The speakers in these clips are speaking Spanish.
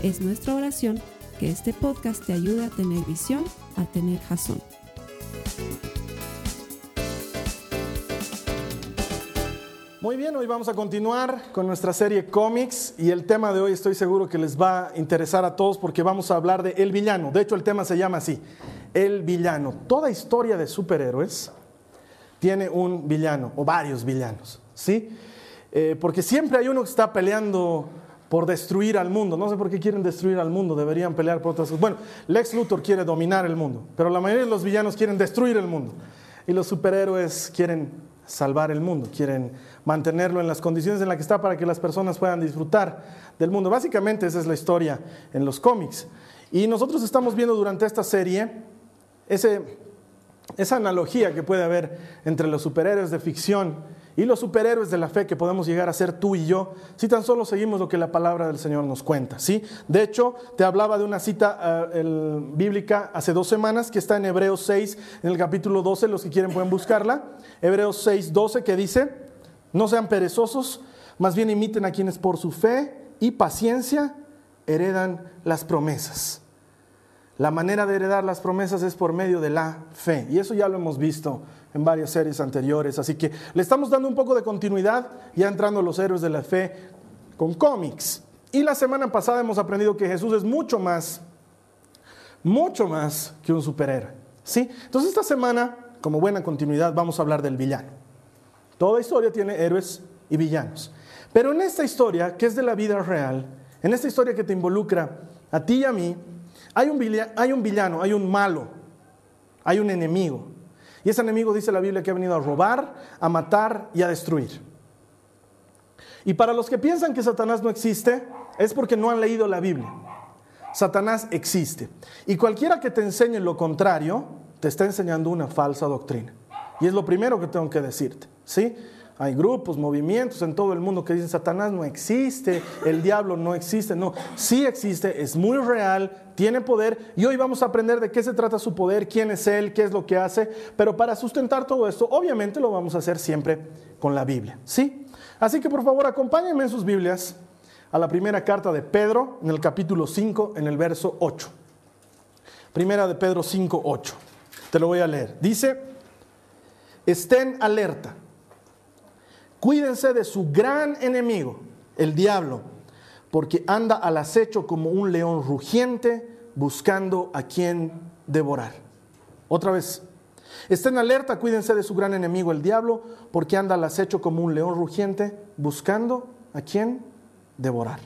Es nuestra oración que este podcast te ayude a tener visión, a tener jazón. Muy bien, hoy vamos a continuar con nuestra serie cómics y el tema de hoy estoy seguro que les va a interesar a todos porque vamos a hablar de El Villano. De hecho, el tema se llama así, El Villano. Toda historia de superhéroes tiene un villano o varios villanos, ¿sí? Eh, porque siempre hay uno que está peleando por destruir al mundo. No sé por qué quieren destruir al mundo, deberían pelear por otras cosas. Bueno, Lex Luthor quiere dominar el mundo, pero la mayoría de los villanos quieren destruir el mundo. Y los superhéroes quieren salvar el mundo, quieren mantenerlo en las condiciones en las que está para que las personas puedan disfrutar del mundo. Básicamente esa es la historia en los cómics. Y nosotros estamos viendo durante esta serie ese, esa analogía que puede haber entre los superhéroes de ficción y los superhéroes de la fe que podemos llegar a ser tú y yo, si tan solo seguimos lo que la palabra del Señor nos cuenta. ¿sí? De hecho, te hablaba de una cita eh, bíblica hace dos semanas que está en Hebreos 6, en el capítulo 12, los que quieren pueden buscarla. Hebreos 6, 12, que dice, no sean perezosos, más bien imiten a quienes por su fe y paciencia heredan las promesas. La manera de heredar las promesas es por medio de la fe. Y eso ya lo hemos visto en varias series anteriores. Así que le estamos dando un poco de continuidad, ya entrando los héroes de la fe con cómics. Y la semana pasada hemos aprendido que Jesús es mucho más, mucho más que un superhéroe. ¿sí? Entonces esta semana, como buena continuidad, vamos a hablar del villano. Toda historia tiene héroes y villanos. Pero en esta historia, que es de la vida real, en esta historia que te involucra a ti y a mí, hay un, villano, hay un villano, hay un malo, hay un enemigo. Y ese enemigo dice la Biblia que ha venido a robar, a matar y a destruir. Y para los que piensan que Satanás no existe, es porque no han leído la Biblia. Satanás existe. Y cualquiera que te enseñe lo contrario, te está enseñando una falsa doctrina. Y es lo primero que tengo que decirte, ¿sí? Hay grupos, movimientos en todo el mundo que dicen Satanás no existe, el diablo no existe. No, sí existe, es muy real, tiene poder y hoy vamos a aprender de qué se trata su poder, quién es él, qué es lo que hace. Pero para sustentar todo esto, obviamente lo vamos a hacer siempre con la Biblia. ¿Sí? Así que por favor acompáñenme en sus Biblias a la primera carta de Pedro, en el capítulo 5, en el verso 8. Primera de Pedro 5, 8. Te lo voy a leer. Dice, estén alerta Cuídense de su gran enemigo, el diablo, porque anda al acecho como un león rugiente buscando a quien devorar. Otra vez, estén alerta, cuídense de su gran enemigo, el diablo, porque anda al acecho como un león rugiente buscando a quien devorar.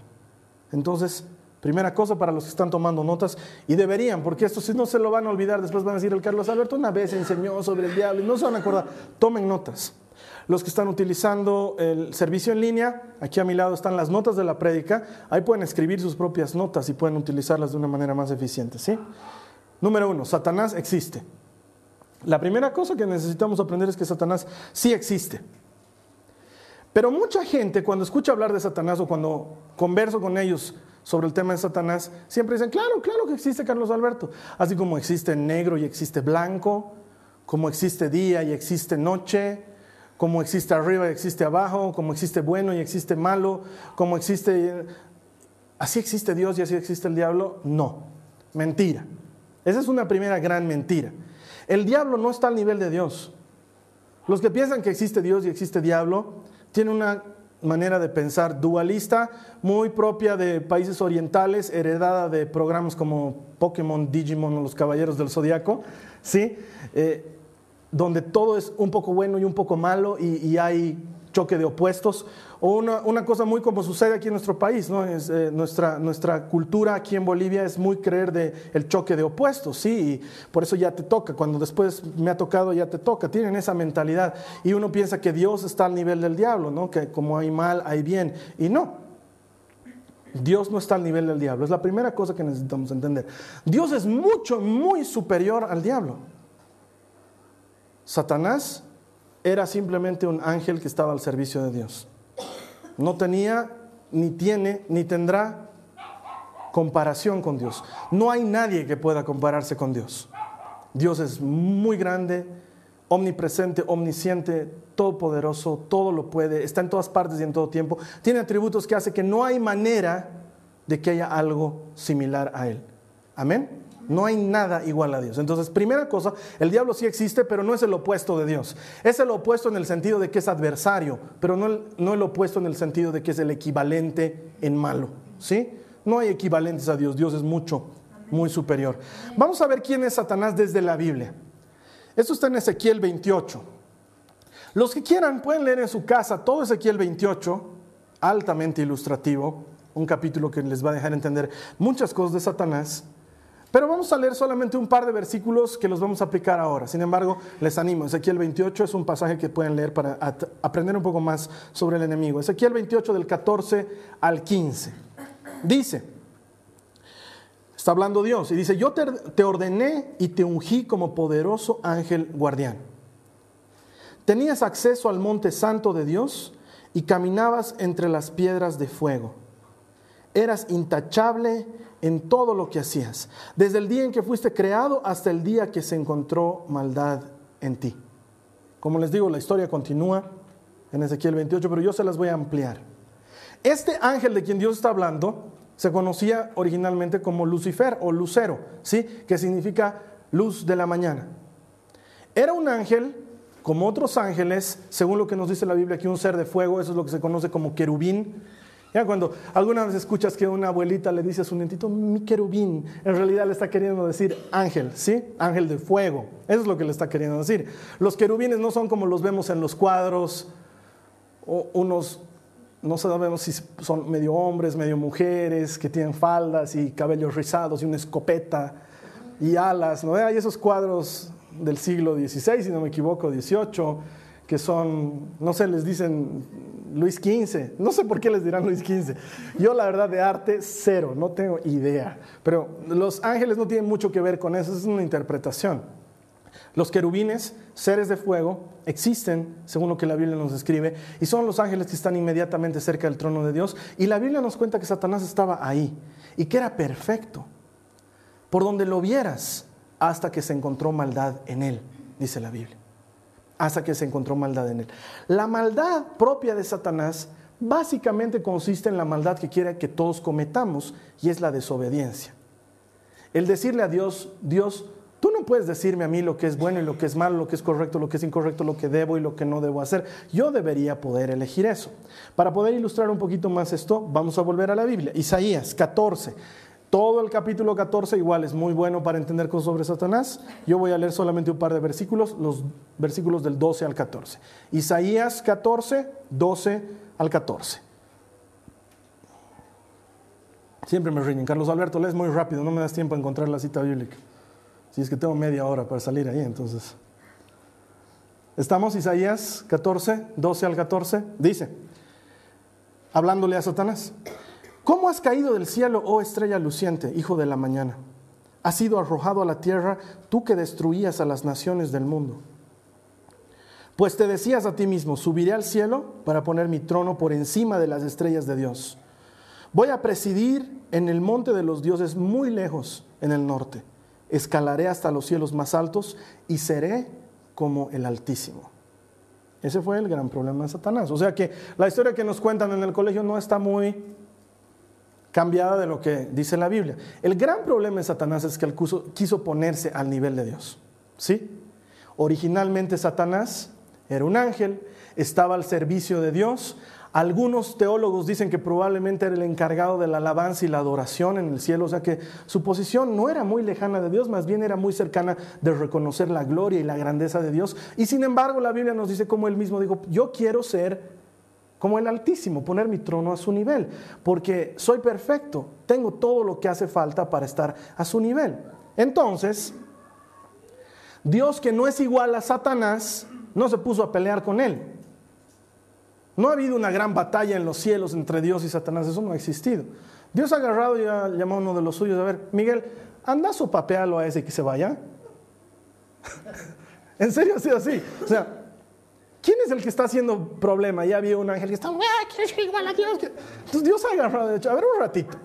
Entonces, primera cosa para los que están tomando notas, y deberían, porque esto si no se lo van a olvidar, después van a decir el Carlos Alberto una vez enseñó sobre el diablo y no se van a acordar, tomen notas. Los que están utilizando el servicio en línea, aquí a mi lado están las notas de la prédica. Ahí pueden escribir sus propias notas y pueden utilizarlas de una manera más eficiente. ¿sí? Número uno, Satanás existe. La primera cosa que necesitamos aprender es que Satanás sí existe. Pero mucha gente cuando escucha hablar de Satanás o cuando converso con ellos sobre el tema de Satanás, siempre dicen, claro, claro que existe Carlos Alberto. Así como existe negro y existe blanco, como existe día y existe noche, como existe arriba y existe abajo, como existe bueno y existe malo, como existe... ¿Así existe Dios y así existe el diablo? No, mentira. Esa es una primera gran mentira. El diablo no está al nivel de Dios. Los que piensan que existe Dios y existe diablo tienen una manera de pensar dualista muy propia de países orientales, heredada de programas como Pokémon, Digimon o los Caballeros del Zodiaco. ¿sí? Eh, donde todo es un poco bueno y un poco malo y, hay choque de opuestos. O una, cosa muy como sucede aquí en nuestro país, ¿no? Es, eh, nuestra, nuestra cultura aquí en Bolivia es muy creer de el choque de opuestos, sí, y por eso ya te toca, cuando después me ha tocado ya te toca, tienen esa mentalidad. Y uno piensa que Dios está al nivel del diablo, ¿no? Que como hay mal, hay bien, y no. Dios no está al nivel del diablo. Es la primera cosa que necesitamos entender. Dios es mucho, muy superior al diablo. Satanás era simplemente un ángel que estaba al servicio de Dios. No tenía, ni tiene, ni tendrá comparación con Dios. No hay nadie que pueda compararse con Dios. Dios es muy grande, omnipresente, omnisciente, todopoderoso, todo lo puede, está en todas partes y en todo tiempo. Tiene atributos que hace que no hay manera de que haya algo similar a Él. Amén. No hay nada igual a Dios. Entonces, primera cosa, el diablo sí existe, pero no es el opuesto de Dios. Es el opuesto en el sentido de que es adversario, pero no el, no el opuesto en el sentido de que es el equivalente en malo. ¿Sí? No hay equivalentes a Dios. Dios es mucho, muy superior. Vamos a ver quién es Satanás desde la Biblia. Esto está en Ezequiel 28. Los que quieran pueden leer en su casa todo Ezequiel 28, altamente ilustrativo, un capítulo que les va a dejar entender muchas cosas de Satanás. Pero vamos a leer solamente un par de versículos que los vamos a aplicar ahora. Sin embargo, les animo. Ezequiel 28 es un pasaje que pueden leer para aprender un poco más sobre el enemigo. Ezequiel 28 del 14 al 15. Dice, está hablando Dios y dice, yo te, ordené y te ungí como poderoso ángel guardián. Tenías acceso al monte santo de Dios y caminabas entre las piedras de fuego. Eras intachable en todo lo que hacías, desde el día en que fuiste creado hasta el día que se encontró maldad en ti. Como les digo, la historia continúa en Ezequiel 28, pero yo se las voy a ampliar. Este ángel de quien Dios está hablando se conocía originalmente como Lucifer o Lucero, ¿sí? que significa luz de la mañana. Era un ángel como otros ángeles, según lo que nos dice la Biblia, que un ser de fuego, eso es lo que se conoce como querubín, ya cuando alguna vez escuchas que una abuelita le dice a su nietito, mi querubín, en realidad le está queriendo decir ángel, ¿sí? Ángel de fuego. Eso es lo que le está queriendo decir. Los querubines no son como los vemos en los cuadros, o unos, no sabemos si son medio hombres, medio mujeres, que tienen faldas y cabellos rizados y una escopeta y alas, ¿no? Hay esos cuadros del siglo XVI, si no me equivoco, XVIII, que son, no sé, les dicen Luis XV. No sé por qué les dirán Luis XV. Yo la verdad de arte cero, no tengo idea. Pero los ángeles no tienen mucho que ver con eso, es una interpretación. Los querubines, seres de fuego, existen, según lo que la Biblia nos describe, y son los ángeles que están inmediatamente cerca del trono de Dios. Y la Biblia nos cuenta que Satanás estaba ahí y que era perfecto. Por donde lo vieras, hasta que se encontró maldad en él, dice la Biblia hasta que se encontró maldad en él. La maldad propia de Satanás básicamente consiste en la maldad que quiere que todos cometamos y es la desobediencia. El decirle a Dios, Dios, tú no puedes decirme a mí lo que es bueno y lo que es malo, lo que es correcto, lo que es incorrecto, lo que debo y lo que no debo hacer. Yo debería poder elegir eso. Para poder ilustrar un poquito más esto, vamos a volver a la Biblia. Isaías 14. Todo el capítulo 14 igual es muy bueno para entender cosas sobre Satanás. Yo voy a leer solamente un par de versículos, los versículos del 12 al 14. Isaías 14, 12 al 14. Siempre me riñen. Carlos Alberto, lees muy rápido, no me das tiempo a encontrar la cita bíblica. Si es que tengo media hora para salir ahí, entonces. Estamos, Isaías 14, 12 al 14. Dice, hablándole a Satanás. ¿Cómo has caído del cielo, oh estrella luciente, hijo de la mañana? Has sido arrojado a la tierra, tú que destruías a las naciones del mundo. Pues te decías a ti mismo, subiré al cielo para poner mi trono por encima de las estrellas de Dios. Voy a presidir en el monte de los dioses muy lejos en el norte. Escalaré hasta los cielos más altos y seré como el Altísimo. Ese fue el gran problema de Satanás. O sea que la historia que nos cuentan en el colegio no está muy cambiada de lo que dice la Biblia. El gran problema de Satanás es que él quiso, ponerse al nivel de Dios. ¿Sí? Originalmente Satanás era un ángel, estaba al servicio de Dios. Algunos teólogos dicen que probablemente era el encargado de la alabanza y la adoración en el cielo, o sea que su posición no era muy lejana de Dios, más bien era muy cercana de reconocer la gloria y la grandeza de Dios. Y sin embargo la Biblia nos dice como él mismo dijo, yo quiero ser como el Altísimo, poner mi trono a su nivel, porque soy perfecto, tengo todo lo que hace falta para estar a su nivel. Entonces, Dios que no es igual a Satanás, no se puso a pelear con él. No ha habido una gran batalla en los cielos entre Dios y Satanás, eso no ha existido. Dios ha agarrado y ha llamado a uno de los suyos, a ver, Miguel, anda sopapealo a ese que se vaya. en serio ha sido así. O sea, ¿quién es el que está haciendo problema? Ya había un ángel que está, ¡ah, quieres ser igual a Dios! Entonces Dios hecho, a ver un ratito.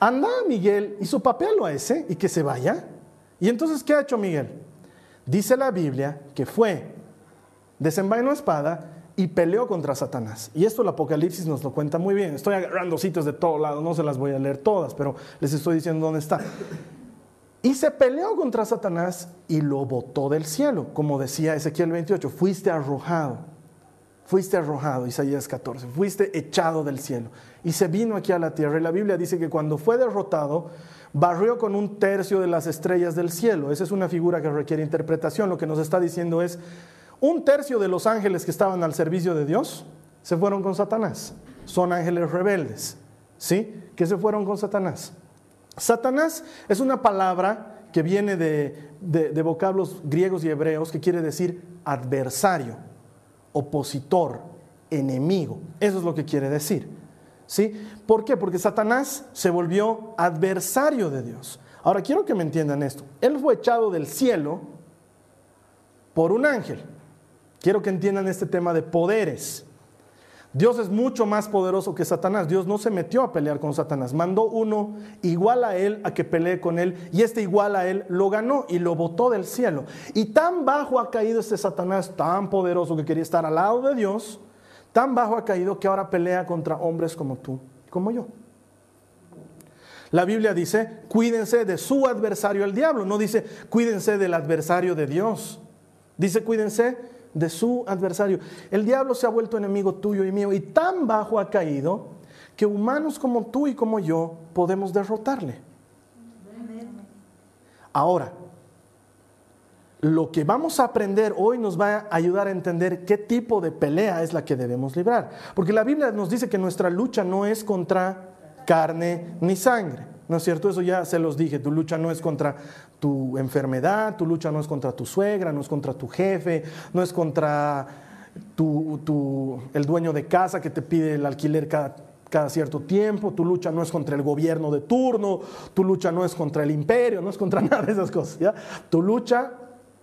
Anda Miguel y sopapealo a ese y que se vaya. Y entonces, ¿qué ha hecho Miguel? Dice la Biblia que fue, desenvainó espada y peleó contra Satanás. Y esto el Apocalipsis nos lo cuenta muy bien. Estoy agarrando sitios de todo lado, no se las voy a leer todas, pero les estoy diciendo dónde está. Y se peleó contra Satanás y lo botó del cielo, como decía Ezequiel 28, fuiste arrojado, fuiste arrojado, Isaías 14, fuiste echado del cielo. Y se vino aquí a la tierra. Y la Biblia dice que cuando fue derrotado, barrió con un tercio de las estrellas del cielo. Esa es una figura que requiere interpretación. Lo que nos está diciendo es, un tercio de los ángeles que estaban al servicio de Dios se fueron con Satanás. Son ángeles rebeldes, ¿sí? Que se fueron con Satanás. Satanás es una palabra que viene de, vocablos griegos y hebreos que quiere decir adversario, opositor, enemigo. Eso es lo que quiere decir. ¿Sí? ¿Por qué? Porque Satanás se volvió adversario de Dios. Ahora quiero que me entiendan esto. Él fue echado del cielo por un ángel. Quiero que entiendan este tema de poderes. Dios es mucho más poderoso que Satanás. Dios no se metió a pelear con Satanás. Mandó uno igual a él a que pelee con él. Y este igual a él lo ganó y lo botó del cielo. Y tan bajo ha caído este Satanás, tan poderoso que quería estar al lado de Dios, tan bajo ha caído que ahora pelea contra hombres como tú, como yo. La Biblia dice, cuídense de su adversario el diablo. No dice, cuídense del adversario de Dios. Dice, cuídense de su adversario. El diablo se ha vuelto enemigo tuyo y mío y tan bajo ha caído que humanos como tú y como yo podemos derrotarle. Ahora, lo que vamos a aprender hoy nos va a ayudar a entender qué tipo de pelea es la que debemos librar. Porque la Biblia nos dice que nuestra lucha no es contra carne ni sangre. ¿No es cierto? Eso ya se los dije. Tu lucha no es contra tu enfermedad, tu lucha no es contra tu suegra, no es contra tu jefe, no es contra el dueño de casa que te pide el alquiler cada, cierto tiempo, tu lucha no es contra el gobierno de turno, tu lucha no es contra el imperio, no es contra nada de esas cosas. Tu lucha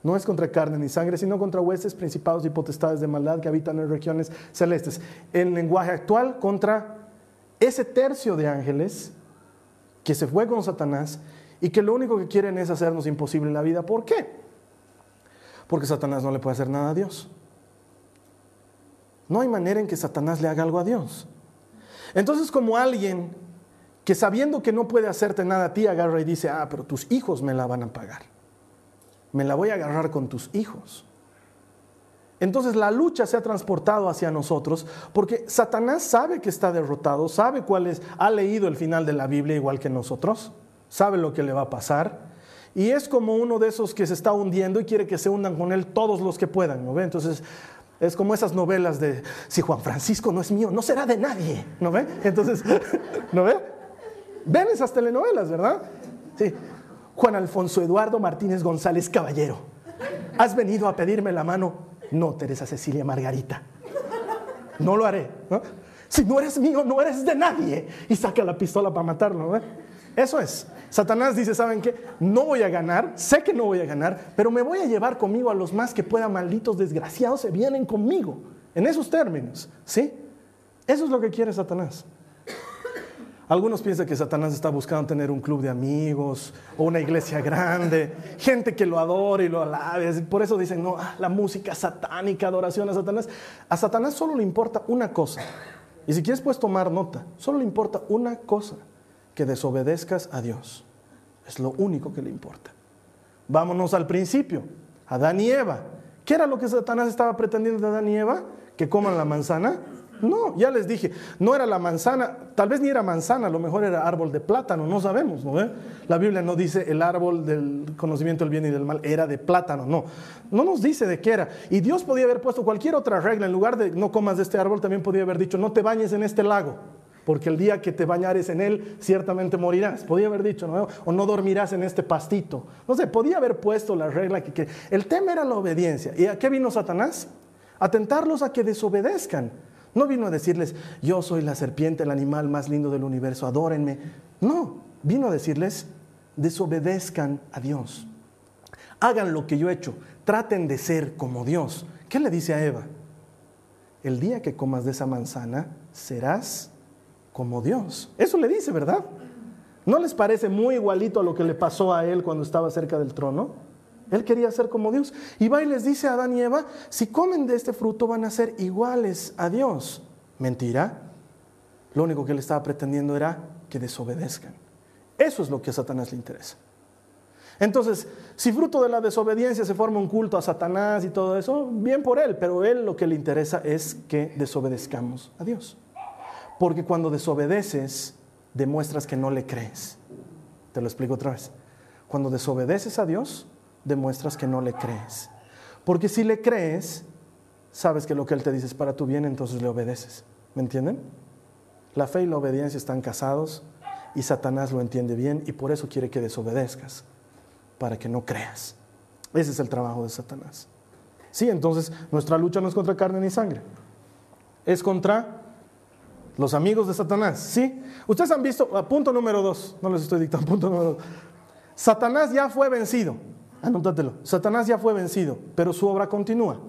no es contra carne ni sangre, sino contra huestes, principados y potestades de maldad que habitan en regiones celestes. En lenguaje actual, contra ese tercio de ángeles que se fue con Satanás y que lo único que quieren es hacernos imposible la vida. ¿Por qué? Porque Satanás no le puede hacer nada a Dios. No hay manera en que Satanás le haga algo a Dios. Entonces como alguien que sabiendo que no puede hacerte nada a ti, agarra y dice, ah, pero tus hijos me la van a pagar. Me la voy a agarrar con tus hijos. Entonces la lucha se ha transportado hacia nosotros porque Satanás sabe que está derrotado, sabe cuál es, ha leído el final de la Biblia igual que nosotros, sabe lo que le va a pasar y es como uno de esos que se está hundiendo y quiere que se hundan con él todos los que puedan, ¿no ve? Entonces es como esas novelas de si Juan Francisco no es mío, no será de nadie, ¿no ve? Entonces, ¿no ve? Ven esas telenovelas, ¿verdad? Sí. Juan Alfonso Eduardo Martínez González Caballero, has venido a pedirme la mano no, Teresa Cecilia Margarita. No lo haré. Si no eres mío, no eres de nadie. Y saca la pistola para matarlo. Eso es. Satanás dice, ¿saben qué? No voy a ganar, sé que no voy a ganar, pero me voy a llevar conmigo a los más que puedan, malditos desgraciados, se vienen conmigo. En esos términos, ¿sí? Eso es lo que quiere Satanás. Algunos piensan que Satanás está buscando tener un club de amigos o una iglesia grande, gente que lo adore y lo alabe. Por eso dicen, no, ah, la música satánica, adoración a Satanás. A Satanás solo le importa una cosa. Y si quieres puedes tomar nota, solo le importa una cosa, que desobedezcas a Dios. Es lo único que le importa. Vámonos al principio, Adán y Eva. ¿Qué era lo que Satanás estaba pretendiendo de Adán y Eva? Que coman la manzana no, ya les dije, no era la manzana, tal vez ni era manzana, a lo mejor era árbol de plátano, no sabemos, ¿no? La Biblia no dice el árbol del conocimiento del bien y del mal, era de plátano, no. No nos dice de qué era. Y Dios podía haber puesto cualquier otra regla, en lugar de no comas de este árbol, también podía haber dicho, no te bañes en este lago, porque el día que te bañares en él, ciertamente morirás. Podía haber dicho, ¿no? O no dormirás en este pastito. No sé, podía haber puesto la regla que, que... El tema era la obediencia. ¿Y a qué vino Satanás? A tentarlos a que desobedezcan. No vino a decirles, yo soy la serpiente, el animal más lindo del universo, adórenme. No, vino a decirles, desobedezcan a Dios. Hagan lo que yo he hecho, traten de ser como Dios. ¿Qué le dice a Eva? El día que comas de esa manzana, serás como Dios. Eso le dice, ¿verdad? ¿No les parece muy igualito a lo que le pasó a él cuando estaba cerca del trono? Él quería ser como Dios. Y va y les dice a Adán y Eva, si comen de este fruto van a ser iguales a Dios. Mentira. Lo único que él estaba pretendiendo era que desobedezcan. Eso es lo que a Satanás le interesa. Entonces, si fruto de la desobediencia se forma un culto a Satanás y todo eso, bien por él, pero él lo que le interesa es que desobedezcamos a Dios. Porque cuando desobedeces, demuestras que no le crees. Te lo explico otra vez. Cuando desobedeces a Dios, demuestras que no le crees. Porque si le crees, sabes que lo que Él te dice es para tu bien, entonces le obedeces. ¿Me entienden? La fe y la obediencia están casados y Satanás lo entiende bien y por eso quiere que desobedezcas para que no creas. Ese es el trabajo de Satanás. Sí, entonces nuestra lucha no es contra carne ni sangre, es contra los amigos de Satanás. Sí, ustedes han visto, punto número dos, no les estoy dictando, punto número dos. Satanás ya fue vencido, anótatelo, Satanás ya fue vencido, pero su obra continúa.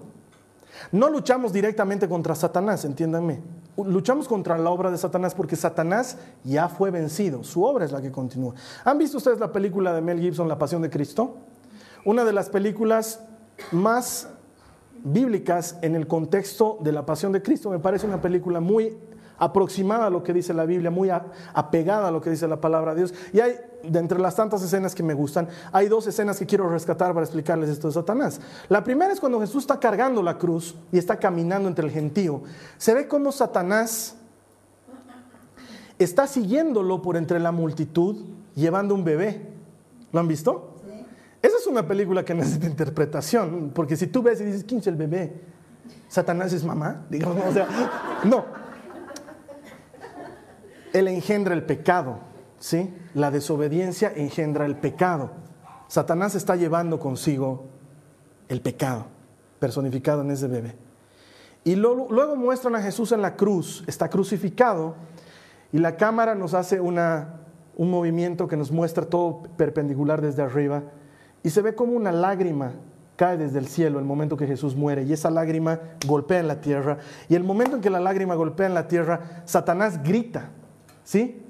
No luchamos directamente contra Satanás, entiéndanme. Luchamos contra la obra de Satanás porque Satanás ya fue vencido. Su obra es la que continúa. ¿Han visto ustedes la película de Mel Gibson, La Pasión de Cristo? Una de las películas más bíblicas en el contexto de la Pasión de Cristo. Me parece una película muy aproximada a lo que dice la Biblia, muy apegada a lo que dice la palabra de Dios. Y hay, de entre las tantas escenas que me gustan, hay dos escenas que quiero rescatar para explicarles esto de Satanás. La primera es cuando Jesús está cargando la cruz y está caminando entre el gentío. Se ve cómo Satanás está siguiéndolo por entre la multitud, llevando un bebé. ¿Lo han visto? Esa es una película que necesita interpretación, porque si tú ves y dices, ¿quién es el bebé? ¿Satanás es mamá? Digamos, o sea, no. Él engendra el pecado, ¿sí? La desobediencia engendra el pecado. Satanás está llevando consigo el pecado, personificado en ese bebé. Y luego, muestran a Jesús en la cruz, está crucificado, y la cámara nos hace una, un movimiento que nos muestra todo perpendicular desde arriba, y se ve como una lágrima cae desde el cielo el momento que Jesús muere y esa lágrima golpea en la tierra. Y el momento en que la lágrima golpea en la tierra, Satanás grita ¿Sí?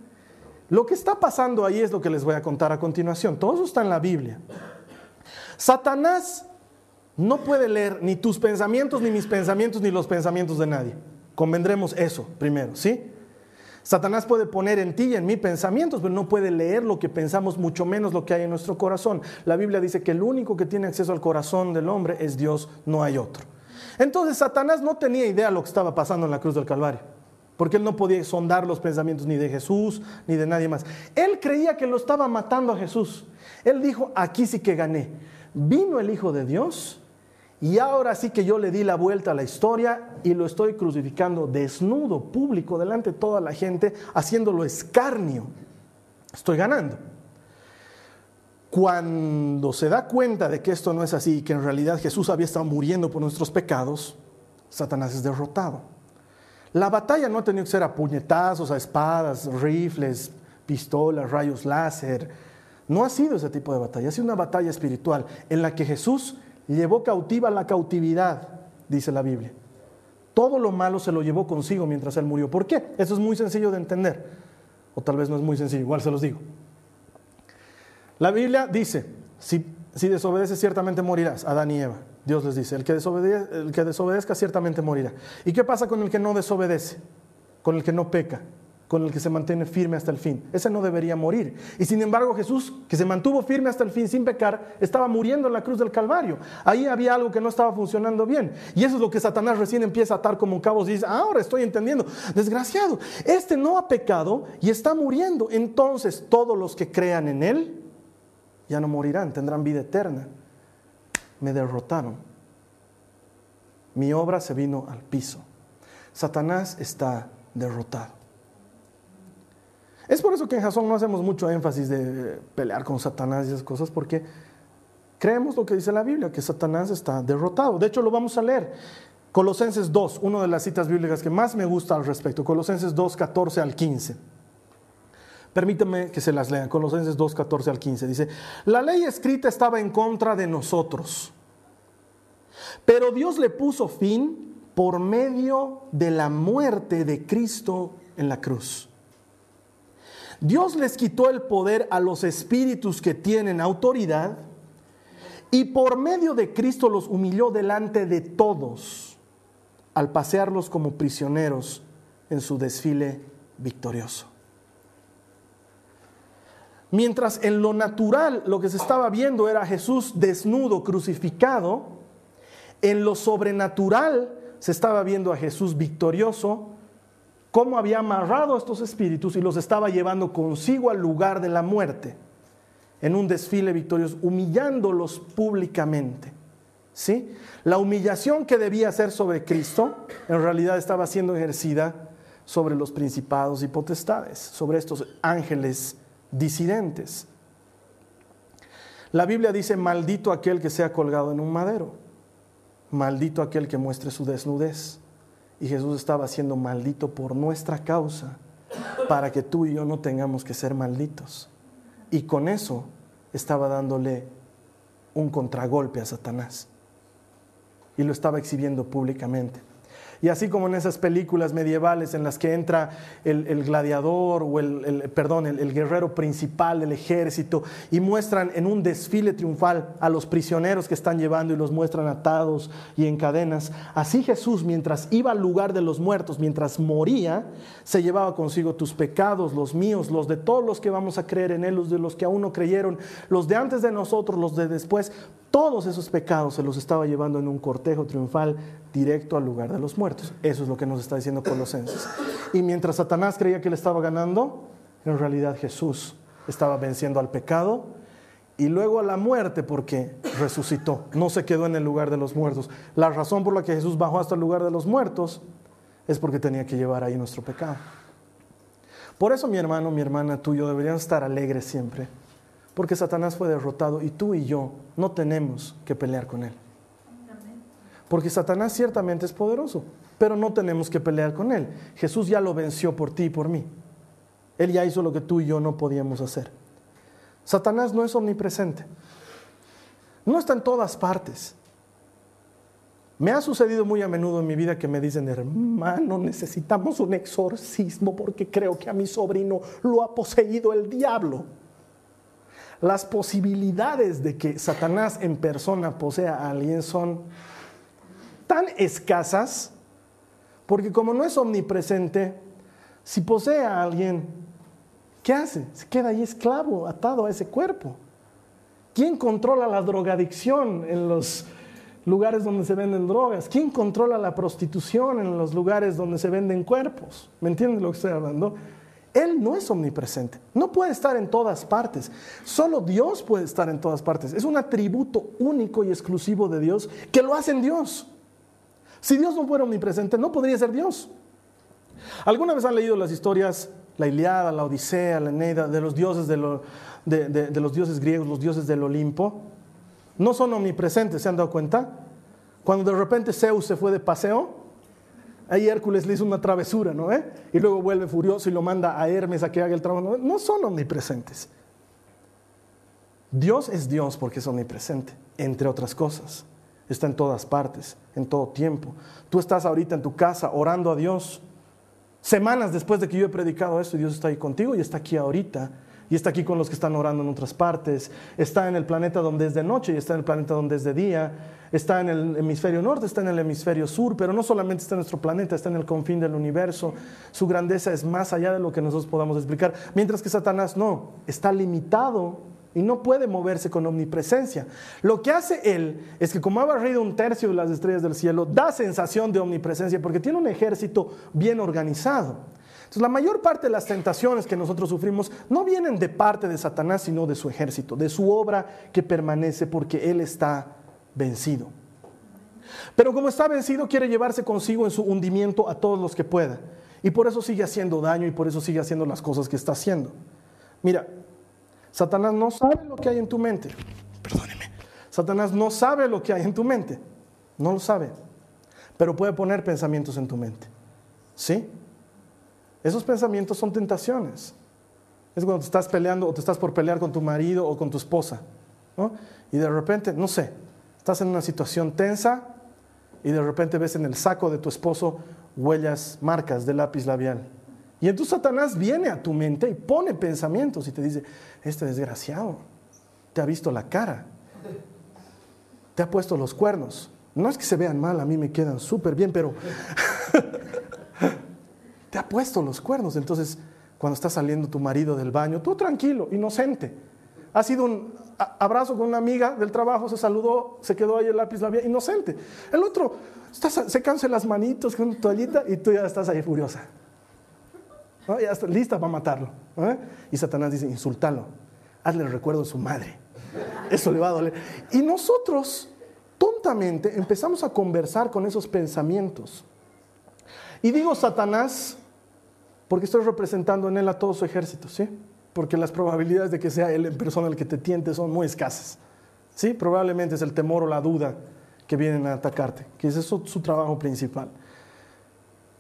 Lo que está pasando ahí es lo que les voy a contar a continuación. Todo eso está en la Biblia. Satanás no puede leer ni tus pensamientos, ni mis pensamientos, ni los pensamientos de nadie. Convendremos eso primero, ¿sí? Satanás puede poner en ti y en mí pensamientos, pero no puede leer lo que pensamos, mucho menos lo que hay en nuestro corazón. La Biblia dice que el único que tiene acceso al corazón del hombre es Dios, no hay otro. Entonces Satanás no tenía idea de lo que estaba pasando en la cruz del Calvario porque él no podía sondar los pensamientos ni de Jesús ni de nadie más. Él creía que lo estaba matando a Jesús. Él dijo, aquí sí que gané. Vino el Hijo de Dios y ahora sí que yo le di la vuelta a la historia y lo estoy crucificando desnudo, público, delante de toda la gente, haciéndolo escarnio. Estoy ganando. Cuando se da cuenta de que esto no es así, que en realidad Jesús había estado muriendo por nuestros pecados, Satanás es derrotado. La batalla no ha tenido que ser a puñetazos, a espadas, rifles, pistolas, rayos láser. No ha sido ese tipo de batalla, ha sido una batalla espiritual en la que Jesús llevó cautiva la cautividad, dice la Biblia. Todo lo malo se lo llevó consigo mientras él murió. ¿Por qué? Eso es muy sencillo de entender. O tal vez no es muy sencillo, igual se los digo. La Biblia dice, si, desobedeces ciertamente morirás, Adán y Eva. Dios les dice, el que, desobedezca, el que desobedezca ciertamente morirá. ¿Y qué pasa con el que no desobedece? Con el que no peca, con el que se mantiene firme hasta el fin. Ese no debería morir. Y sin embargo Jesús, que se mantuvo firme hasta el fin sin pecar, estaba muriendo en la cruz del Calvario. Ahí había algo que no estaba funcionando bien. Y eso es lo que Satanás recién empieza a atar como cabos y dice, ahora estoy entendiendo. Desgraciado, este no ha pecado y está muriendo. Entonces todos los que crean en él ya no morirán, tendrán vida eterna me derrotaron. Mi obra se vino al piso. Satanás está derrotado. Es por eso que en Jasón no hacemos mucho énfasis de pelear con Satanás y esas cosas, porque creemos lo que dice la Biblia, que Satanás está derrotado. De hecho, lo vamos a leer. Colosenses 2, una de las citas bíblicas que más me gusta al respecto. Colosenses 2, 14 al 15. Permítame que se las lean. Colosenses 2, 14 al 15. Dice, la ley escrita estaba en contra de nosotros, pero Dios le puso fin por medio de la muerte de Cristo en la cruz. Dios les quitó el poder a los espíritus que tienen autoridad y por medio de Cristo los humilló delante de todos al pasearlos como prisioneros en su desfile victorioso. Mientras en lo natural lo que se estaba viendo era Jesús desnudo, crucificado, en lo sobrenatural se estaba viendo a Jesús victorioso, cómo había amarrado a estos espíritus y los estaba llevando consigo al lugar de la muerte, en un desfile victorioso, humillándolos públicamente. ¿Sí? La humillación que debía hacer sobre Cristo en realidad estaba siendo ejercida sobre los principados y potestades, sobre estos ángeles disidentes. La Biblia dice, maldito aquel que sea colgado en un madero, maldito aquel que muestre su desnudez. Y Jesús estaba siendo maldito por nuestra causa, para que tú y yo no tengamos que ser malditos. Y con eso estaba dándole un contragolpe a Satanás. Y lo estaba exhibiendo públicamente. Y así como en esas películas medievales en las que entra el, gladiador o el, perdón, el, guerrero principal del ejército y muestran en un desfile triunfal a los prisioneros que están llevando y los muestran atados y en cadenas, así Jesús mientras iba al lugar de los muertos, mientras moría, se llevaba consigo tus pecados, los míos, los de todos los que vamos a creer en Él, los de los que aún no creyeron, los de antes de nosotros, los de después, todos esos pecados se los estaba llevando en un cortejo triunfal directo al lugar de los Eso es lo que nos está diciendo Colosenses. Y mientras Satanás creía que le estaba ganando, en realidad Jesús estaba venciendo al pecado y luego a la muerte porque resucitó, no se quedó en el lugar de los muertos. La razón por la que Jesús bajó hasta el lugar de los muertos es porque tenía que llevar ahí nuestro pecado. Por eso mi hermano, mi hermana, tú y yo deberíamos estar alegres siempre porque Satanás fue derrotado y tú y yo no tenemos que pelear con él. Porque Satanás ciertamente es poderoso, pero no tenemos que pelear con él. Jesús ya lo venció por ti y por mí. Él ya hizo lo que tú y yo no podíamos hacer. Satanás no es omnipresente. No está en todas partes. Me ha sucedido muy a menudo en mi vida que me dicen, hermano, necesitamos un exorcismo porque creo que a mi sobrino lo ha poseído el diablo las posibilidades de que Satanás en persona posea a alguien son tan escasas, porque como no es omnipresente, si posee a alguien, ¿qué hace? Se queda ahí esclavo, atado a ese cuerpo. ¿Quién controla la drogadicción en los lugares donde se venden drogas? ¿Quién controla la prostitución en los lugares donde se venden cuerpos? ¿Me entiendes lo que estoy hablando? Él no es omnipresente, no puede estar en todas partes. Solo Dios puede estar en todas partes. Es un atributo único y exclusivo de Dios que lo hace en Dios. Si Dios no fuera omnipresente, no podría ser Dios. ¿Alguna vez han leído las historias, la Iliada, la Odisea, la Eneida, de los dioses, de, los dioses griegos, los dioses del Olimpo? No son omnipresentes, ¿se han dado cuenta? Cuando de repente Zeus se fue de paseo, Ahí Hércules le hizo una travesura, ¿no? Y luego vuelve furioso y lo manda a Hermes a que haga el trabajo. No, son omnipresentes. Dios es Dios porque es omnipresente, entre otras cosas. Está en todas partes, en todo tiempo. Tú estás ahorita en tu casa orando a Dios. Semanas después de que yo he predicado esto, Dios está ahí contigo y está aquí ahorita y está aquí con los que están orando en otras partes, está en el planeta donde es de noche y está en el planeta donde es de día, está en el hemisferio norte, está en el hemisferio sur, pero no solamente está en nuestro planeta, está en el confín del universo. Su grandeza es más allá de lo que nosotros podamos explicar, mientras que Satanás no, está limitado y no puede moverse con omnipresencia. Lo que hace él es que como ha barrido un tercio de las estrellas del cielo, da sensación de omnipresencia porque tiene un ejército bien organizado. Entonces, la mayor parte de las tentaciones que nosotros sufrimos no vienen de parte de Satanás, sino de su ejército, de su obra que permanece porque Él está vencido. Pero como está vencido, quiere llevarse consigo en su hundimiento a todos los que pueda. Y por eso sigue haciendo daño y por eso sigue haciendo las cosas que está haciendo. Mira, Satanás no sabe lo que hay en tu mente. Perdóneme. Satanás no sabe lo que hay en tu mente. No lo sabe. pero puede poner pensamientos en tu mente. ¿Sí? Esos pensamientos son tentaciones. Es cuando te estás peleando o te estás por pelear con tu marido o con tu esposa. Y de repente, no sé, estás en una situación tensa y de repente ves en el saco de tu esposo huellas, marcas de lápiz labial. Y entonces Satanás viene a tu mente y pone pensamientos y te dice, este desgraciado te ha visto la cara, te ha puesto los cuernos. No es que se vean mal, a mí me quedan súper bien, pero te ha puesto los cuernos. Entonces, cuando está saliendo tu marido del baño, tú tranquilo, inocente. Ha sido un abrazo con una amiga del trabajo, se saludó, se quedó ahí el lápiz labial, inocente. El otro está secándose las manitos con una toallita y tú ya estás ahí furiosa. Ya está lista para matarlo. Y Satanás dice, insultalo, hazle el recuerdo de su madre. Eso le va a doler. Y nosotros, tontamente, empezamos a conversar con esos pensamientos. Y digo Satanás porque estoy representando en él a todo su ejército, ¿sí? Porque las probabilidades de que sea él en persona el que te tiente son muy escasas. ¿Sí? Probablemente es el temor o la duda que vienen a atacarte, que es su, su trabajo principal.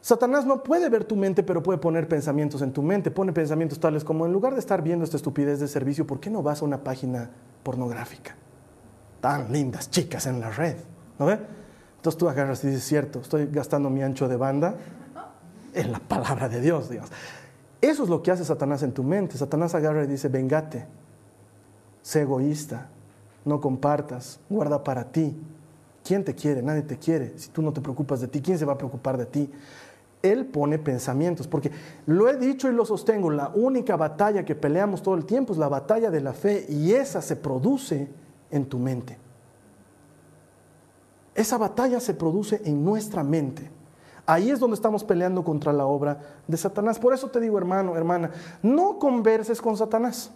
Satanás no puede ver tu mente, pero puede poner pensamientos en tu mente. Pone pensamientos tales como, en lugar de estar viendo esta estupidez de servicio, ¿por qué no vas a una página pornográfica? Tan lindas chicas en la red, ¿no ve? Entonces tú agarras y dices, cierto, estoy gastando mi ancho de banda en la palabra de Dios, Dios. Eso es lo que hace Satanás en tu mente. Satanás agarra y dice, vengate, sé egoísta, no compartas, guarda para ti. ¿Quién te quiere? Nadie te quiere. Si tú no te preocupas de ti, ¿quién se va a preocupar de ti? Él pone pensamientos, porque lo he dicho y lo sostengo, la única batalla que peleamos todo el tiempo es la batalla de la fe y esa se produce en tu mente. Esa batalla se produce en nuestra mente. Ahí es donde estamos peleando contra la obra de Satanás. Por eso te digo, hermano, hermana, no converses con Satanás.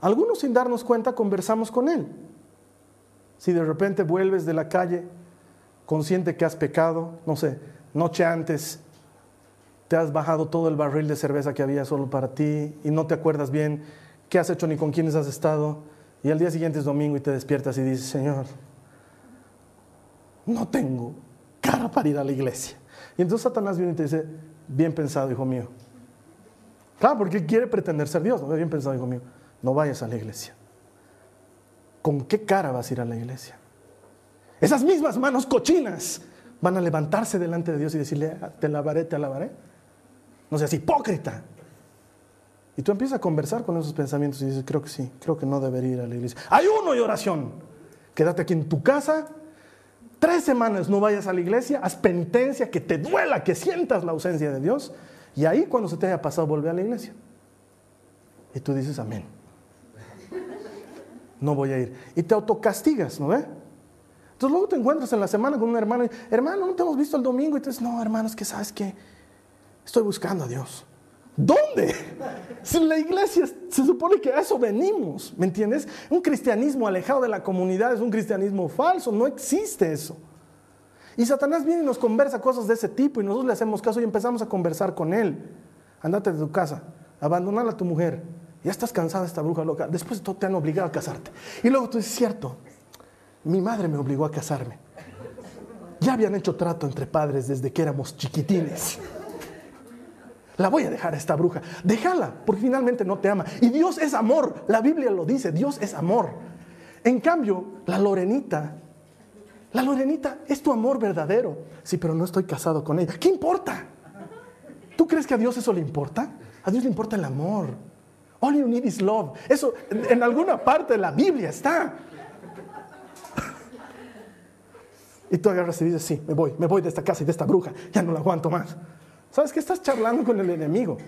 Algunos sin darnos cuenta conversamos con él. Si de repente vuelves de la calle consciente que has pecado, no sé, noche antes te has bajado todo el barril de cerveza que había solo para ti y no te acuerdas bien qué has hecho ni con quiénes has estado, y al día siguiente es domingo y te despiertas y dices, Señor, no tengo cara para ir a la iglesia. Y entonces Satanás viene y te dice, bien pensado, hijo mío. Claro, porque quiere pretender ser Dios, ¿no? Bien pensado, hijo mío, no vayas a la iglesia. ¿Con qué cara vas a ir a la iglesia? Esas mismas manos cochinas van a levantarse delante de Dios y decirle, te lavaré, te lavaré. No seas hipócrita. Y tú empiezas a conversar con esos pensamientos y dices, creo que sí, creo que no debería ir a la iglesia. Hay uno y oración. Quédate aquí en tu casa Tres semanas no vayas a la iglesia, haz penitencia, que te duela, que sientas la ausencia de Dios. Y ahí cuando se te haya pasado, vuelve a la iglesia. Y tú dices, amén. No voy a ir. Y te autocastigas, ¿no ve? Entonces luego te encuentras en la semana con un hermano y, hermano, no te hemos visto el domingo. Y tú dices, no, hermano, es que sabes que estoy buscando a Dios. ¿Dónde? Si la iglesia se supone que a eso venimos, ¿me entiendes? Un cristianismo alejado de la comunidad es un cristianismo falso, no existe eso. Y Satanás viene y nos conversa cosas de ese tipo y nosotros le hacemos caso y empezamos a conversar con él. Andate de tu casa, abandonar a tu mujer. Ya estás cansada de esta bruja loca. Después de todo te han obligado a casarte. Y luego tú dices, cierto, mi madre me obligó a casarme. Ya habían hecho trato entre padres desde que éramos chiquitines la voy a dejar a esta bruja. Déjala, porque finalmente no te ama. Y Dios es amor, la Biblia lo dice, Dios es amor. En cambio, la Lorenita, la Lorenita es tu amor verdadero. Sí, pero no estoy casado con ella. ¿Qué importa? ¿Tú crees que a Dios eso le importa? A Dios le importa el amor. All you need is love. Eso en alguna parte de la Biblia está. Y tú agarras y dices, sí, me voy, me voy de esta casa y de esta bruja, ya no la aguanto más. ¿Sabes qué? Estás charlando con el enemigo.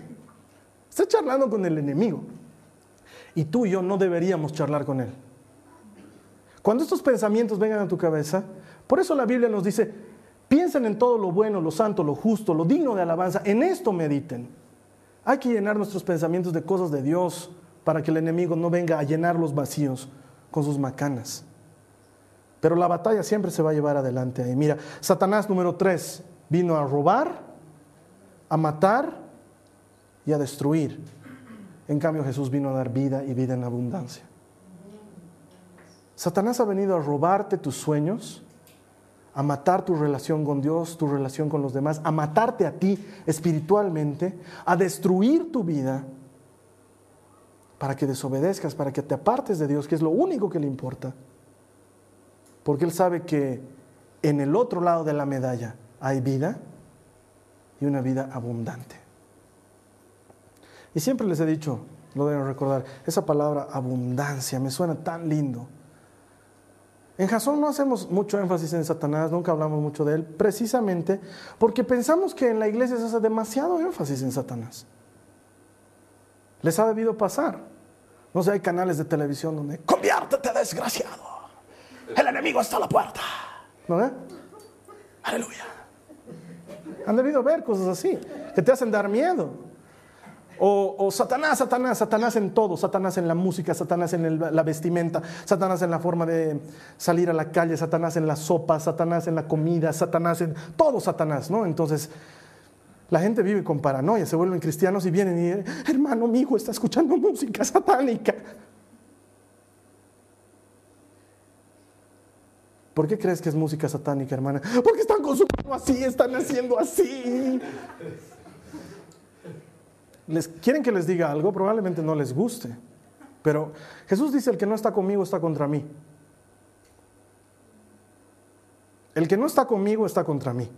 Estás charlando con el enemigo. Y tú y yo no deberíamos charlar con él. Cuando estos pensamientos vengan a tu cabeza, por eso la Biblia nos dice, piensen en todo lo bueno, lo santo, lo justo, lo digno de alabanza, en esto mediten. Hay que llenar nuestros pensamientos de cosas de Dios para que el enemigo no venga a llenar los vacíos con sus macanas. Pero la batalla siempre se va a llevar adelante ahí. Mira, Satanás número 3 vino a robar, a matar y a destruir. En cambio Jesús vino a dar vida y vida en abundancia. Satanás ha venido a robarte tus sueños, a matar tu relación con Dios, tu relación con los demás, a matarte a ti espiritualmente, a destruir tu vida para que desobedezcas, para que te apartes de Dios, que es lo único que le importa. Porque Él sabe que en el otro lado de la medalla hay vida y una vida abundante. Y siempre les he dicho, lo deben recordar, esa palabra abundancia me suena tan lindo. En Jasón no hacemos mucho énfasis en Satanás, nunca hablamos mucho de él, precisamente porque pensamos que en la iglesia se hace demasiado énfasis en Satanás. Les ha debido pasar. No sé, hay canales de televisión donde, conviértete desgraciado, el enemigo está a la puerta. ¿No ve? Aleluya. Han debido ver cosas así, que te hacen dar miedo. O, Satanás, Satanás, Satanás en todo, Satanás en la música, Satanás en la vestimenta, Satanás en la forma de salir a la calle, Satanás en la sopa, Satanás en la comida, Satanás en todo Satanás, ¿no? Entonces, la gente vive con paranoia, se vuelven cristianos y vienen y, hermano, mi hijo está escuchando música satánica. ¿Por qué crees que es música satánica, hermana? Porque están consumiendo así, están haciendo así. ¿Les, ¿Quieren que les diga algo? Probablemente no les guste. Pero Jesús dice, el que no está conmigo está contra mí. El que no está conmigo está contra mí.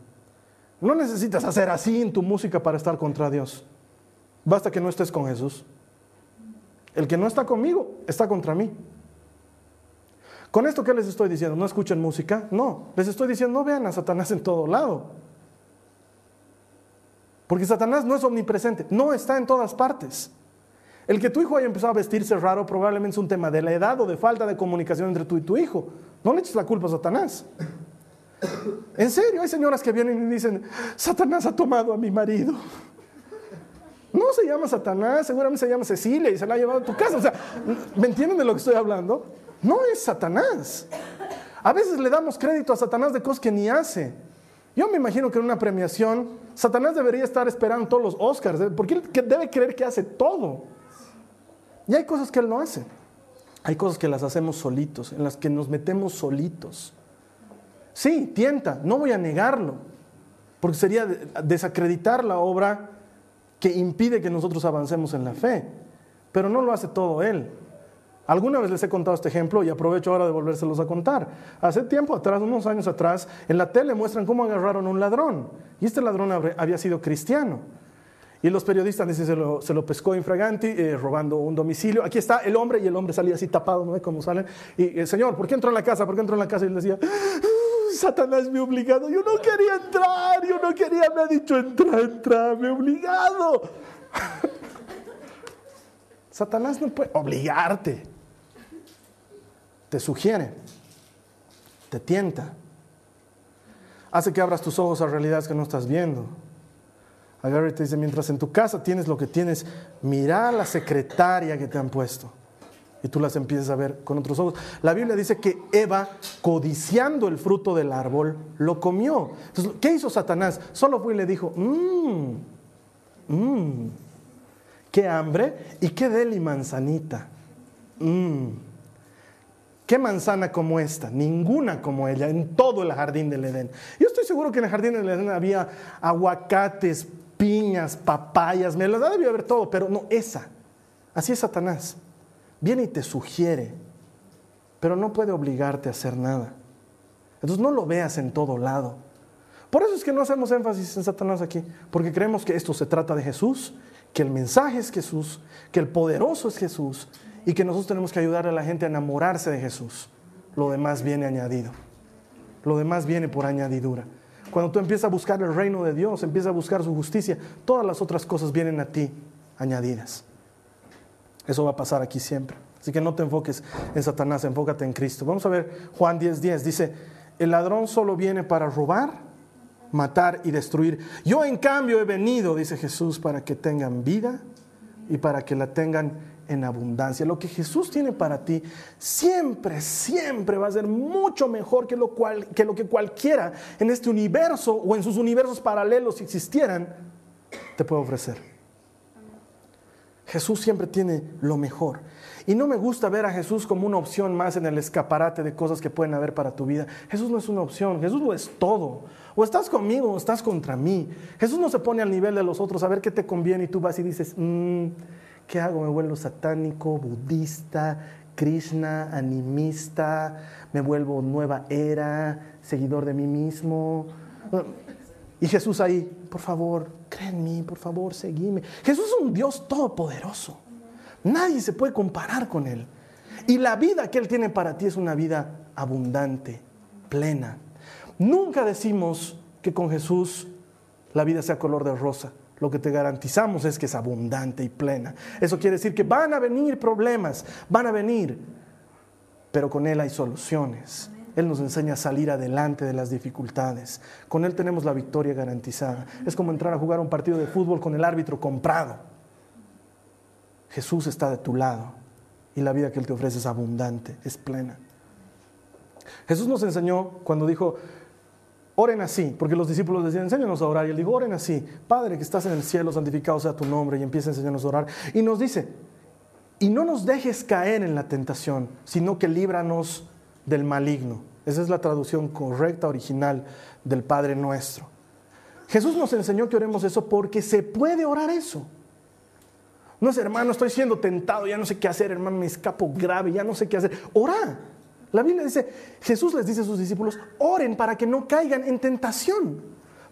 No necesitas hacer así en tu música para estar contra Dios. Basta que no estés con Jesús. El que no está conmigo está contra mí. ¿Con esto qué les estoy diciendo? ¿No escuchen música? No, les estoy diciendo, no vean a Satanás en todo lado. Porque Satanás no es omnipresente, no está en todas partes. El que tu hijo haya empezado a vestirse raro probablemente es un tema de la edad o de falta de comunicación entre tú y tu hijo. No le eches la culpa a Satanás. En serio, hay señoras que vienen y dicen, Satanás ha tomado a mi marido. No se llama Satanás, seguramente se llama Cecilia y se la ha llevado a tu casa. O sea, ¿me entienden de lo que estoy hablando? No es Satanás. A veces le damos crédito a Satanás de cosas que ni hace. Yo me imagino que en una premiación Satanás debería estar esperando todos los Oscars, ¿eh? porque él debe creer que hace todo. Y hay cosas que él no hace. Hay cosas que las hacemos solitos, en las que nos metemos solitos. Sí, tienta, no voy a negarlo, porque sería desacreditar la obra que impide que nosotros avancemos en la fe, pero no lo hace todo él. Alguna vez les he contado este ejemplo y aprovecho ahora de volvérselos a contar. Hace tiempo atrás, unos años atrás, en la tele muestran cómo agarraron a un ladrón. Y este ladrón había sido cristiano. Y los periodistas dicen, se lo, pescó infraganti, eh, robando un domicilio. Aquí está el hombre y el hombre salía así tapado, ¿no ve cómo salen? Y el señor, ¿por qué entró en la casa? ¿Por qué entró en la casa? Y él decía, Satanás me ha obligado. Yo no quería entrar, yo no quería, me ha dicho, entra, entra, me obligado. Satanás no puede obligarte te sugiere, te tienta, hace que abras tus ojos a realidades que no estás viendo. Agarra y te dice, mientras en tu casa tienes lo que tienes, mira a la secretaria que te han puesto. Y tú las empiezas a ver con otros ojos. La Biblia dice que Eva, codiciando el fruto del árbol, lo comió. Entonces, ¿qué hizo Satanás? Solo fue y le dijo, mmm, mmm, qué hambre y qué deli manzanita. Mmm. ¿Qué manzana como esta? Ninguna como ella en todo el jardín del Edén. Yo estoy seguro que en el jardín del Edén había aguacates, piñas, papayas, me las debía haber todo, pero no esa. Así es Satanás. Viene y te sugiere, pero no puede obligarte a hacer nada. Entonces no lo veas en todo lado. Por eso es que no hacemos énfasis en Satanás aquí, porque creemos que esto se trata de Jesús, que el mensaje es Jesús, que el poderoso es Jesús y que nosotros tenemos que ayudar a la gente a enamorarse de Jesús. Lo demás viene añadido. Lo demás viene por añadidura. Cuando tú empiezas a buscar el reino de Dios, empiezas a buscar su justicia, todas las otras cosas vienen a ti añadidas. Eso va a pasar aquí siempre. Así que no te enfoques en Satanás, enfócate en Cristo. Vamos a ver Juan 10:10. 10. Dice, el ladrón solo viene para robar, matar y destruir. Yo en cambio he venido, dice Jesús, para que tengan vida y para que la tengan en abundancia. Lo que Jesús tiene para ti siempre, siempre va a ser mucho mejor que lo, que lo que cualquiera en este universo o en sus universos paralelos, si existieran, te puede ofrecer. Jesús siempre tiene lo mejor. Y no me gusta ver a Jesús como una opción más en el escaparate de cosas que pueden haber para tu vida. Jesús no es una opción, Jesús lo es todo. O estás conmigo o estás contra mí. Jesús no se pone al nivel de los otros a ver qué te conviene y tú vas y dices, mm, ¿qué hago? Me vuelvo satánico, budista, Krishna, animista, me vuelvo nueva era, seguidor de mí mismo. Y Jesús ahí, por favor, cree en mí, por favor, seguime. Jesús es un Dios todopoderoso. Nadie se puede comparar con Él. Y la vida que Él tiene para ti es una vida abundante, plena. Nunca decimos que con Jesús la vida sea color de rosa. Lo que te garantizamos es que es abundante y plena. Eso quiere decir que van a venir problemas, van a venir, pero con Él hay soluciones. Él nos enseña a salir adelante de las dificultades. Con Él tenemos la victoria garantizada. Es como entrar a jugar un partido de fútbol con el árbitro comprado. Jesús está de tu lado y la vida que Él te ofrece es abundante, es plena. Jesús nos enseñó cuando dijo, oren así, porque los discípulos decían, enséñanos a orar. Y Él dijo, oren así, Padre que estás en el cielo, santificado sea tu nombre, y empieza a enseñarnos a orar. Y nos dice, y no nos dejes caer en la tentación, sino que líbranos del maligno. Esa es la traducción correcta, original del Padre nuestro. Jesús nos enseñó que oremos eso porque se puede orar eso. No es, hermano, estoy siendo tentado, ya no sé qué hacer, hermano, me escapo grave, ya no sé qué hacer. Ora. La Biblia dice, Jesús les dice a sus discípulos, oren para que no caigan en tentación.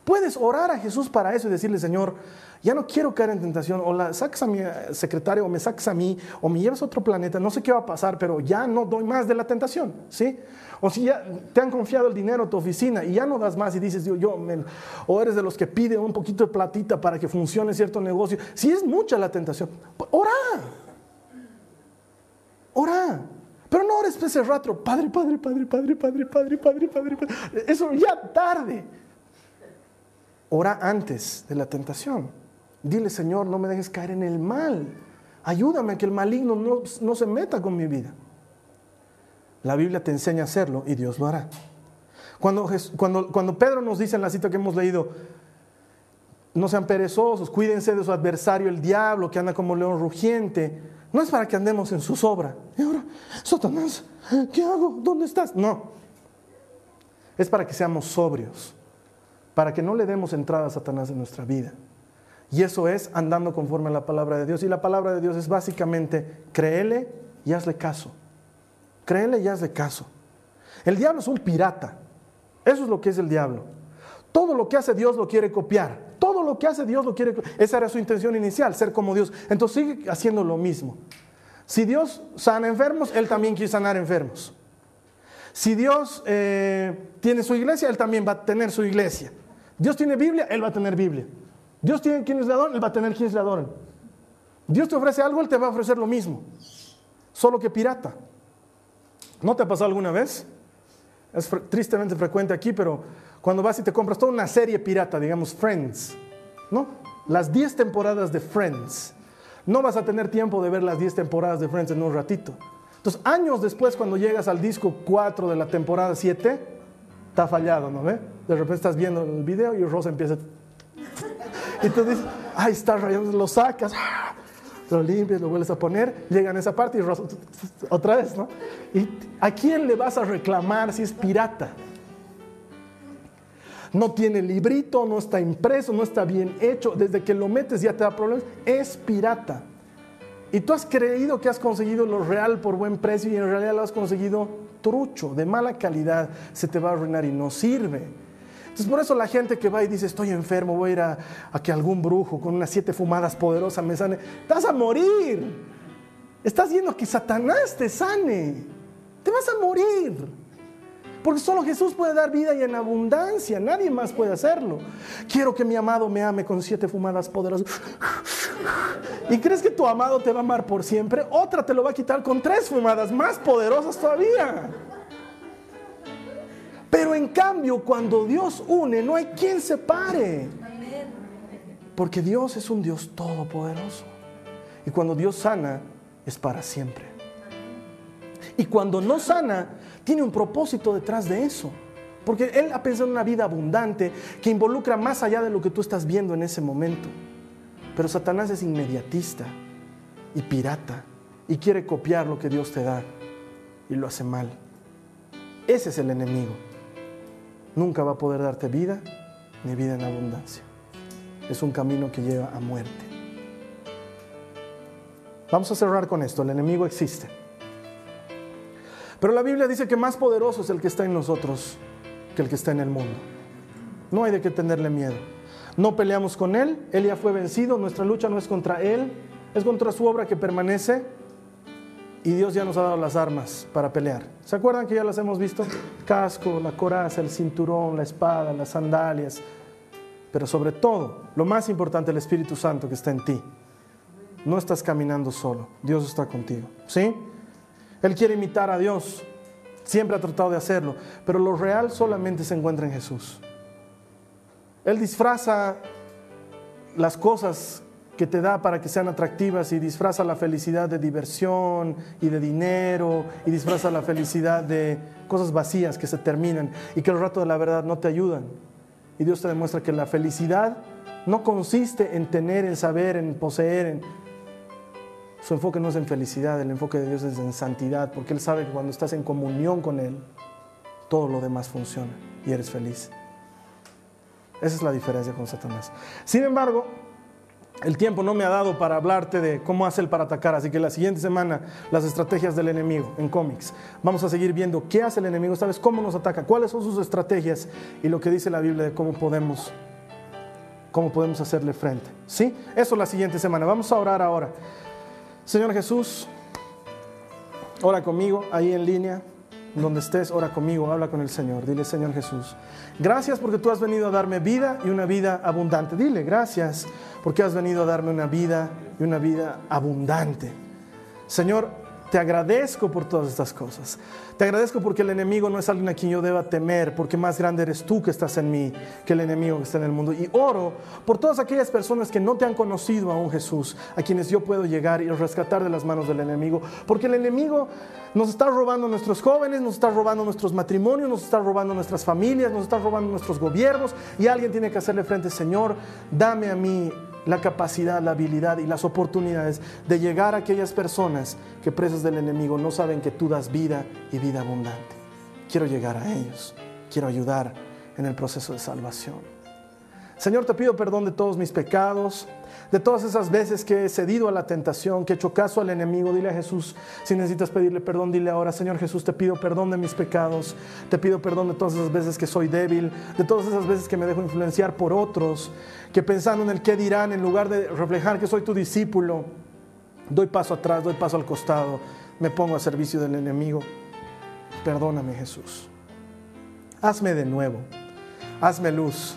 Puedes orar a Jesús para eso y decirle, Señor, ya no quiero caer en tentación, o la sacas a mi secretario, o me sacas a mí, o me llevas a otro planeta, no sé qué va a pasar, pero ya no doy más de la tentación, ¿sí? O si ya te han confiado el dinero a tu oficina y ya no das más y dices, yo, yo o eres de los que piden un poquito de platita para que funcione cierto negocio, si es mucha la tentación, ora, ora. Pero no ores ese rato, padre, padre, padre, padre, padre, padre, padre, padre, padre. Eso ya tarde. Ora antes de la tentación. Dile, Señor, no me dejes caer en el mal. Ayúdame a que el maligno no, se meta con mi vida. La Biblia te enseña a hacerlo y Dios lo hará. Cuando, cuando, cuando Pedro nos dice en la cita que hemos leído, no sean perezosos, cuídense de su adversario el diablo que anda como león rugiente, no es para que andemos en su sobra. Y ahora, Satanás, ¿qué hago? ¿Dónde estás? No. Es para que seamos sobrios, para que no le demos entrada a Satanás en nuestra vida. Y eso es andando conforme a la palabra de Dios. Y la palabra de Dios es básicamente créele y hazle caso. Créele y hazle caso. El diablo es un pirata. Eso es lo que es el diablo. Todo lo que hace Dios lo quiere copiar. Lo que hace Dios lo quiere. Esa era su intención inicial, ser como Dios. Entonces sigue haciendo lo mismo. Si Dios sana enfermos, Él también quiere sanar enfermos. Si Dios eh, tiene su iglesia, Él también va a tener su iglesia. Dios tiene Biblia, Él va a tener Biblia. Dios tiene quienes le adoran, Él va a tener quienes le adoran. Dios te ofrece algo, Él te va a ofrecer lo mismo. Solo que pirata. ¿No te ha pasado alguna vez? Es tristemente frecuente aquí, pero cuando vas y te compras toda una serie pirata, digamos Friends, ¿no? Las 10 temporadas de Friends. No vas a tener tiempo de ver las 10 temporadas de Friends en un ratito. Entonces, años después, cuando llegas al disco 4 de la temporada 7, está fallado, ¿no ve? De repente estás viendo el video y Rosa empieza y tú dices, ay, está rayando, lo sacas, lo limpias, lo vuelves a poner, llegan a esa parte y otra vez, ¿no? ¿Y a quién le vas a reclamar si es pirata? No tiene librito, no está impreso, no está bien hecho, desde que lo metes ya te da problemas, es pirata. Y tú has creído que has conseguido lo real por buen precio y en realidad lo has conseguido trucho, de mala calidad, se te va a arruinar y no sirve. Entonces por eso la gente que va y dice, estoy enfermo, voy a ir a, que algún brujo con unas siete fumadas poderosas me sane, vas a morir. Estás viendo que Satanás te sane. Te vas a morir. Porque solo Jesús puede dar vida y en abundancia. Nadie más puede hacerlo. Quiero que mi amado me ame con siete fumadas poderosas. ¿Y crees que tu amado te va a amar por siempre? Otra te lo va a quitar con tres fumadas más poderosas todavía. Pero en cambio, cuando Dios une, no hay quien se pare. Porque Dios es un Dios todopoderoso. Y cuando Dios sana, es para siempre. Y cuando no sana, tiene un propósito detrás de eso. Porque Él ha pensado en una vida abundante que involucra más allá de lo que tú estás viendo en ese momento. Pero Satanás es inmediatista. y pirata y quiere copiar lo que Dios te da y lo hace mal. Ese es el enemigo. Nunca va a poder darte vida ni vida en abundancia. Es un camino que lleva a muerte. Vamos a cerrar con esto. El enemigo existe. Pero la Biblia dice que más poderoso es el que está en nosotros que el que está en el mundo. No hay de qué tenerle miedo. No peleamos con Él, Él ya fue vencido, nuestra lucha no es contra Él, es contra su obra que permanece y Dios ya nos ha dado las armas para pelear. ¿Se acuerdan que ya las hemos visto? Casco, la coraza, el cinturón, la espada, las sandalias, pero sobre todo, lo más importante, el Espíritu Santo que está en ti. No estás caminando solo, Dios está contigo. ¿Sí? Él quiere imitar a Dios, siempre ha tratado de hacerlo, pero lo real solamente se encuentra en Jesús. Él disfraza las cosas que te da para que sean atractivas y disfraza la felicidad de diversión y de dinero y disfraza la felicidad de cosas vacías que se terminan y que el rato de la verdad no te ayudan. Y Dios te demuestra que la felicidad no consiste en tener, en saber, en poseer. En... Su enfoque no es en felicidad, el enfoque de Dios es en santidad, porque Él sabe que cuando estás en comunión con Él, todo lo demás funciona y eres feliz. Esa es la diferencia con Satanás. Sin embargo, el tiempo no me ha dado para hablarte de cómo hace él para atacar, así que la siguiente semana las estrategias del enemigo en cómics. Vamos a seguir viendo qué hace el enemigo, sabes cómo nos ataca, cuáles son sus estrategias y lo que dice la Biblia de cómo podemos cómo podemos hacerle frente. ¿Sí? Eso la siguiente semana. Vamos a orar ahora. Señor Jesús, ora conmigo ahí en línea donde estés, ora conmigo, habla con el Señor. Dile, Señor Jesús, gracias porque tú has venido a darme vida y una vida abundante. Dile, gracias porque has venido a darme una vida y una vida abundante. Señor, te agradezco por todas estas cosas. Te agradezco porque el enemigo no es alguien a quien yo deba temer, porque más grande eres tú que estás en mí que el enemigo que está en el mundo. Y oro por todas aquellas personas que no te han conocido aún Jesús, a quienes yo puedo llegar y rescatar de las manos del enemigo. Porque el enemigo nos está robando nuestros jóvenes, nos está robando nuestros matrimonios, nos está robando nuestras familias, nos está robando nuestros gobiernos. Y alguien tiene que hacerle frente, Señor, dame a mí la capacidad, la habilidad y las oportunidades de llegar a aquellas personas que presas del enemigo no saben que tú das vida y vida abundante. Quiero llegar a ellos, quiero ayudar en el proceso de salvación. Señor, te pido perdón de todos mis pecados, de todas esas veces que he cedido a la tentación, que he hecho caso al enemigo. Dile a Jesús, si necesitas pedirle perdón, dile ahora, Señor Jesús, te pido perdón de mis pecados, te pido perdón de todas esas veces que soy débil, de todas esas veces que me dejo influenciar por otros, que pensando en el qué dirán, en lugar de reflejar que soy tu discípulo, doy paso atrás, doy paso al costado, me pongo a servicio del enemigo. Perdóname Jesús. Hazme de nuevo, hazme luz.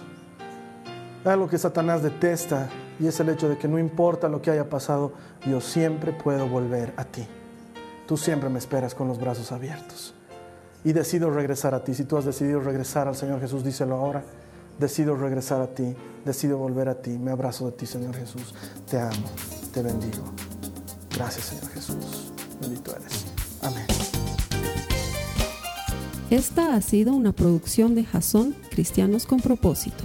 Algo que Satanás detesta y es el hecho de que no importa lo que haya pasado, yo siempre puedo volver a ti. Tú siempre me esperas con los brazos abiertos. Y decido regresar a ti. Si tú has decidido regresar al Señor Jesús, díselo ahora. Decido regresar a ti, decido volver a ti. Me abrazo de ti, Señor Jesús. Te amo, te bendigo. Gracias, Señor Jesús. Bendito eres. Amén. Esta ha sido una producción de Jason Cristianos con propósito.